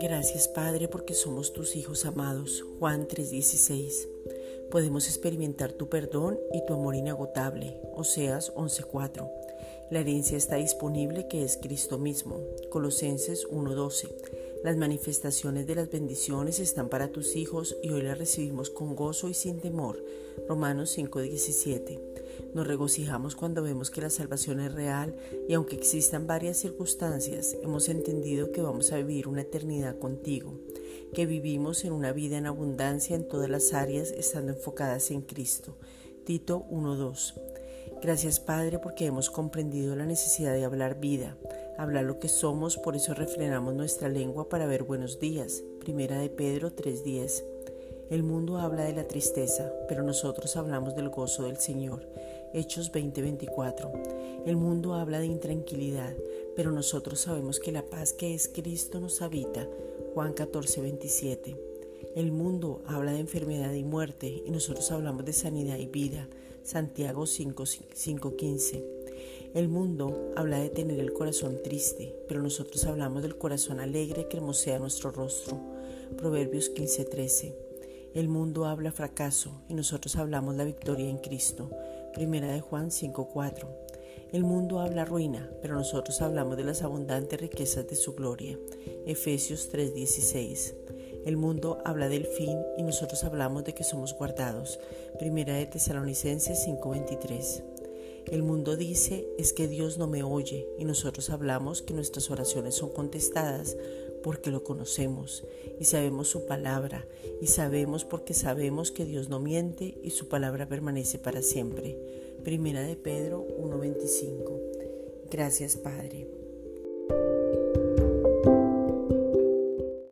Gracias Padre porque somos tus hijos amados. Juan 3:16. Podemos experimentar tu perdón y tu amor inagotable. Oseas 11:4. La herencia está disponible que es Cristo mismo. Colosenses 1:12. Las manifestaciones de las bendiciones están para tus hijos y hoy las recibimos con gozo y sin temor. Romanos 5:17. Nos regocijamos cuando vemos que la salvación es real y aunque existan varias circunstancias, hemos entendido que vamos a vivir una eternidad contigo, que vivimos en una vida en abundancia en todas las áreas estando enfocadas en Cristo. Tito 1.2. Gracias Padre porque hemos comprendido la necesidad de hablar vida, hablar lo que somos, por eso refrenamos nuestra lengua para ver buenos días. Primera de Pedro 3.10. El mundo habla de la tristeza, pero nosotros hablamos del gozo del Señor. Hechos 20:24. El mundo habla de intranquilidad, pero nosotros sabemos que la paz que es Cristo nos habita. Juan 14:27. El mundo habla de enfermedad y muerte y nosotros hablamos de sanidad y vida. Santiago 5:15. El mundo habla de tener el corazón triste, pero nosotros hablamos del corazón alegre que hermosea nuestro rostro. Proverbios 15:13. El mundo habla fracaso y nosotros hablamos la victoria en Cristo. Primera de Juan 5:4. El mundo habla ruina, pero nosotros hablamos de las abundantes riquezas de su gloria. Efesios 3:16. El mundo habla del fin y nosotros hablamos de que somos guardados. Primera de Tesalonicenses 5:23. El mundo dice es que Dios no me oye y nosotros hablamos que nuestras oraciones son contestadas porque lo conocemos y sabemos su palabra y sabemos porque sabemos que Dios no miente y su palabra permanece para siempre. Primera de Pedro 1.25. Gracias Padre.